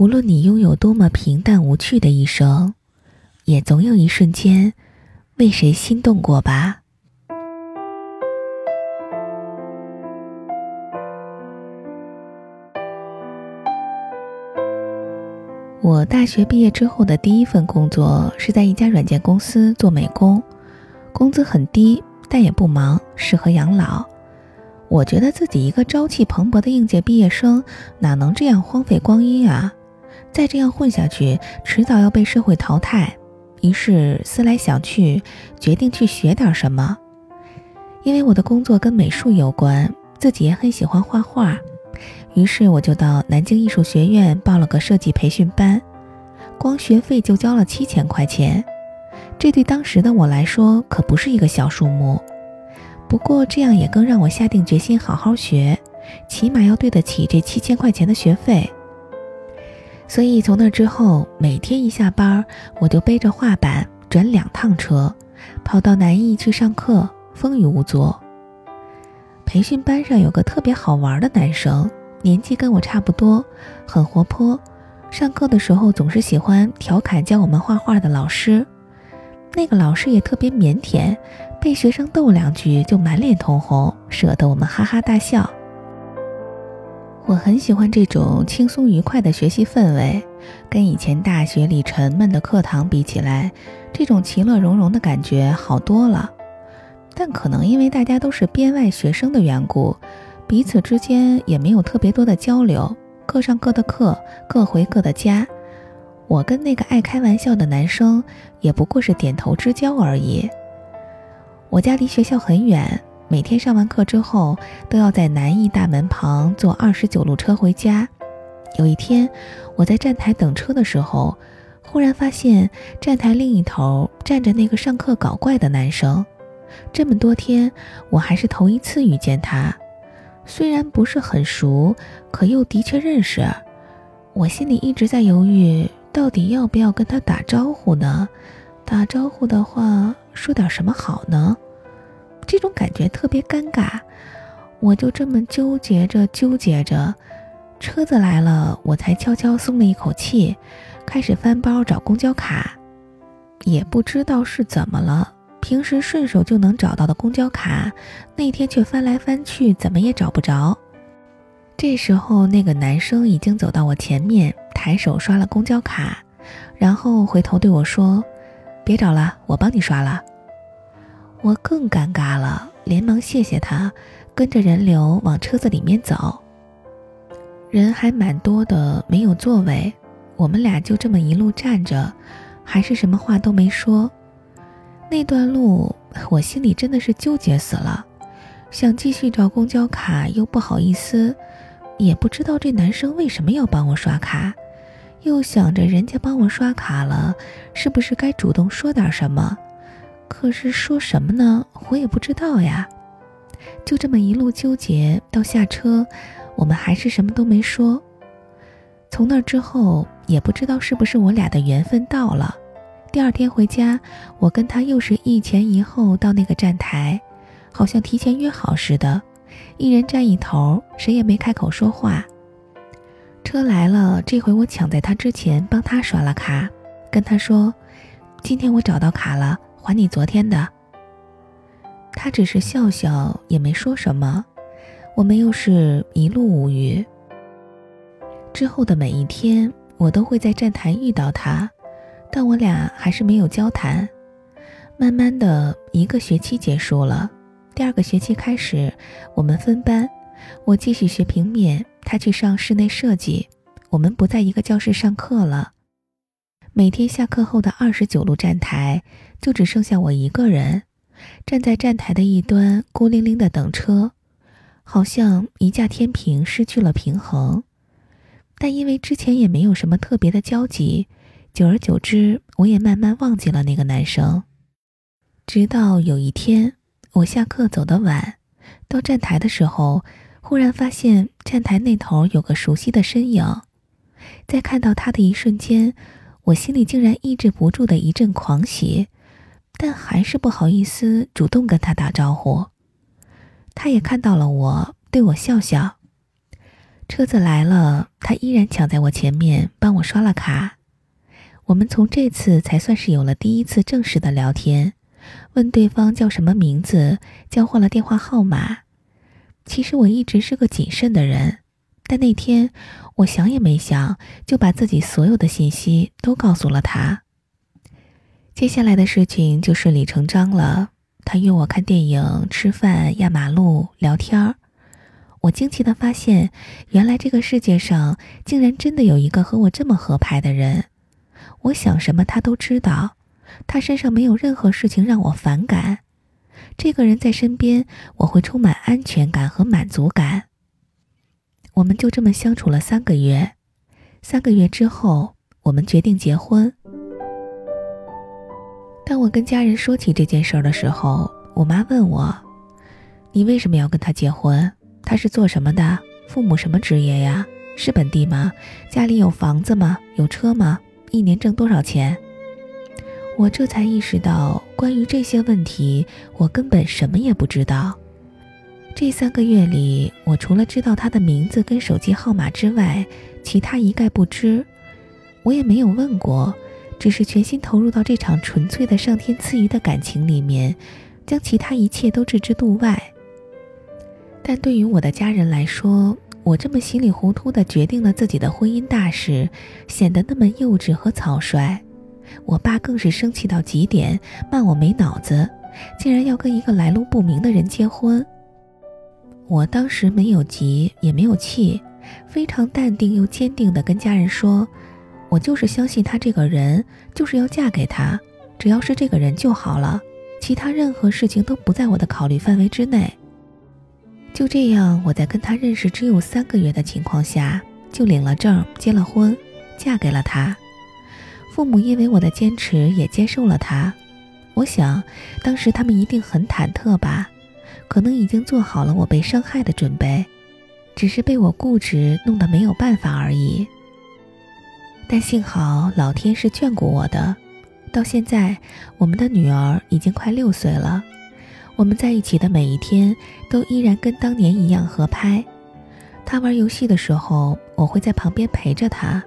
无论你拥有多么平淡无趣的一生，也总有一瞬间为谁心动过吧。我大学毕业之后的第一份工作是在一家软件公司做美工，工资很低，但也不忙，适合养老。我觉得自己一个朝气蓬勃的应届毕业生，哪能这样荒废光阴啊？再这样混下去，迟早要被社会淘汰。于是思来想去，决定去学点什么。因为我的工作跟美术有关，自己也很喜欢画画。于是我就到南京艺术学院报了个设计培训班，光学费就交了七千块钱，这对当时的我来说可不是一个小数目。不过这样也更让我下定决心好好学，起码要对得起这七千块钱的学费。所以从那之后，每天一下班，我就背着画板转两趟车，跑到南艺去上课，风雨无阻。培训班上有个特别好玩的男生。年纪跟我差不多，很活泼。上课的时候总是喜欢调侃教我们画画的老师。那个老师也特别腼腆，被学生逗两句就满脸通红，惹得我们哈哈大笑。我很喜欢这种轻松愉快的学习氛围，跟以前大学里沉闷的课堂比起来，这种其乐融融的感觉好多了。但可能因为大家都是编外学生的缘故。彼此之间也没有特别多的交流，各上各的课，各回各的家。我跟那个爱开玩笑的男生也不过是点头之交而已。我家离学校很远，每天上完课之后都要在南艺大门旁坐二十九路车回家。有一天，我在站台等车的时候，忽然发现站台另一头站着那个上课搞怪的男生。这么多天，我还是头一次遇见他。虽然不是很熟，可又的确认识。我心里一直在犹豫，到底要不要跟他打招呼呢？打招呼的话，说点什么好呢？这种感觉特别尴尬。我就这么纠结着，纠结着。车子来了，我才悄悄松了一口气，开始翻包找公交卡。也不知道是怎么了。平时顺手就能找到的公交卡，那天却翻来翻去，怎么也找不着。这时候，那个男生已经走到我前面，抬手刷了公交卡，然后回头对我说：“别找了，我帮你刷了。”我更尴尬了，连忙谢谢他，跟着人流往车子里面走。人还蛮多的，没有座位，我们俩就这么一路站着，还是什么话都没说。那段路，我心里真的是纠结死了，想继续找公交卡，又不好意思，也不知道这男生为什么要帮我刷卡，又想着人家帮我刷卡了，是不是该主动说点什么？可是说什么呢？我也不知道呀。就这么一路纠结到下车，我们还是什么都没说。从那之后，也不知道是不是我俩的缘分到了。第二天回家，我跟他又是一前一后到那个站台，好像提前约好似的，一人站一头，谁也没开口说话。车来了，这回我抢在他之前帮他刷了卡，跟他说：“今天我找到卡了，还你昨天的。”他只是笑笑，也没说什么。我们又是一路无语。之后的每一天，我都会在站台遇到他。但我俩还是没有交谈。慢慢的一个学期结束了，第二个学期开始，我们分班，我继续学平面，他去上室内设计，我们不在一个教室上课了。每天下课后的二十九路站台，就只剩下我一个人，站在站台的一端，孤零零的等车，好像一架天平失去了平衡。但因为之前也没有什么特别的交集。久而久之，我也慢慢忘记了那个男生。直到有一天，我下课走得晚，到站台的时候，忽然发现站台那头有个熟悉的身影。在看到他的一瞬间，我心里竟然抑制不住的一阵狂喜，但还是不好意思主动跟他打招呼。他也看到了我，对我笑笑。车子来了，他依然抢在我前面帮我刷了卡。我们从这次才算是有了第一次正式的聊天，问对方叫什么名字，交换了电话号码。其实我一直是个谨慎的人，但那天我想也没想，就把自己所有的信息都告诉了他。接下来的事情就顺理成章了。他约我看电影、吃饭、压马路、聊天儿。我惊奇的发现，原来这个世界上竟然真的有一个和我这么合拍的人。我想什么他都知道，他身上没有任何事情让我反感。这个人在身边，我会充满安全感和满足感。我们就这么相处了三个月，三个月之后，我们决定结婚。当我跟家人说起这件事儿的时候，我妈问我：“你为什么要跟他结婚？他是做什么的？父母什么职业呀？是本地吗？家里有房子吗？有车吗？一年挣多少钱？”我这才意识到，关于这些问题，我根本什么也不知道。这三个月里，我除了知道他的名字跟手机号码之外，其他一概不知。我也没有问过，只是全心投入到这场纯粹的上天赐予的感情里面，将其他一切都置之度外。但对于我的家人来说，我这么稀里糊涂地决定了自己的婚姻大事，显得那么幼稚和草率。我爸更是生气到极点，骂我没脑子，竟然要跟一个来路不明的人结婚。我当时没有急，也没有气，非常淡定又坚定地跟家人说：“我就是相信他这个人，就是要嫁给他，只要是这个人就好了，其他任何事情都不在我的考虑范围之内。”就这样，我在跟他认识只有三个月的情况下，就领了证，结了婚，嫁给了他。父母因为我的坚持也接受了他，我想当时他们一定很忐忑吧，可能已经做好了我被伤害的准备，只是被我固执弄得没有办法而已。但幸好老天是眷顾我的，到现在我们的女儿已经快六岁了，我们在一起的每一天都依然跟当年一样合拍。她玩游戏的时候，我会在旁边陪着她。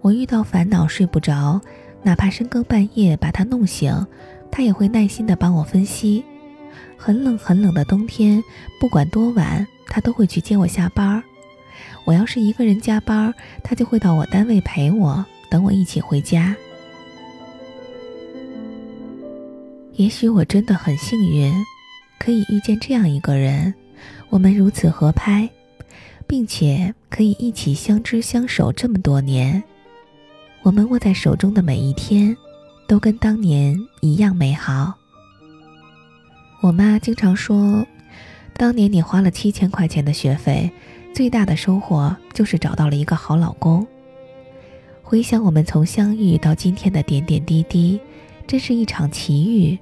我遇到烦恼睡不着，哪怕深更半夜把他弄醒，他也会耐心地帮我分析。很冷很冷的冬天，不管多晚，他都会去接我下班儿。我要是一个人加班，他就会到我单位陪我，等我一起回家。也许我真的很幸运，可以遇见这样一个人，我们如此合拍，并且可以一起相知相守这么多年。我们握在手中的每一天，都跟当年一样美好。我妈经常说，当年你花了七千块钱的学费，最大的收获就是找到了一个好老公。回想我们从相遇到今天的点点滴滴，真是一场奇遇。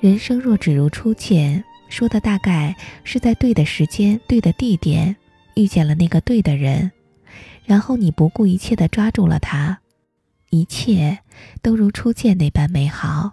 人生若只如初见，说的大概是在对的时间、对的地点遇见了那个对的人，然后你不顾一切的抓住了他。一切都如初见那般美好。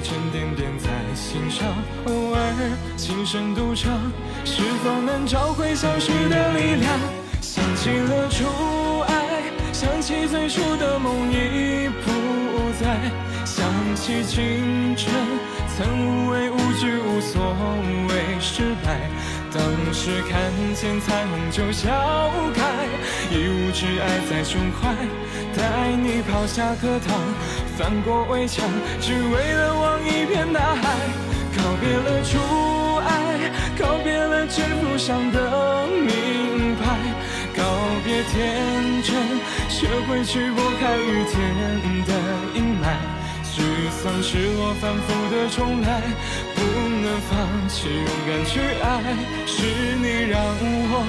沉甸甸在。心上，偶尔轻声独唱，是否能找回消失的力量？想起了初爱，想起最初的梦已不在，想起青春曾无畏无惧，无所谓失败。当时看见彩虹就笑开，一无挚爱在。胸怀，带你跑下课堂。翻过围墙，只为了望一片大海。告别了初爱，告别了纸符上的名牌，告别天真，学会去拨开雨天的阴霾。沮丧、失落、反复的重来，不能放弃，勇敢去爱，是你让我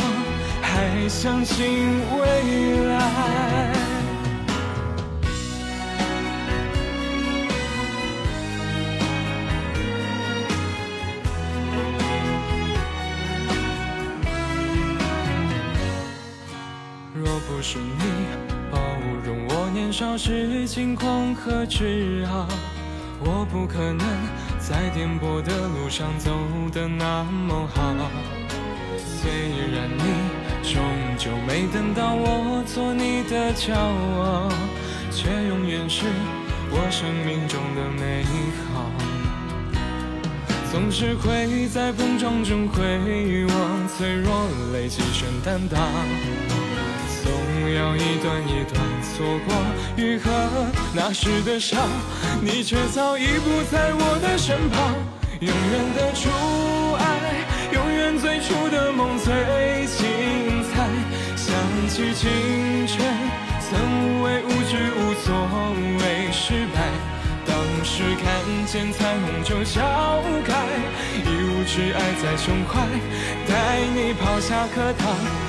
还相信未来。是你包容我年少时轻狂和执傲，我不可能在颠簸的路上走得那么好。虽然你终究没等到我做你的骄傲，却永远是我生命中的美好。总是会在碰撞中回望，脆弱累积成担当。要一段一段错过愈合那时的伤，你却早已不在我的身旁。永远的初爱，永远最初的梦最精彩。想起青春，曾无畏无惧无所谓失败。当时看见彩虹就笑开，一无挚爱在胸怀，带你跑下课堂。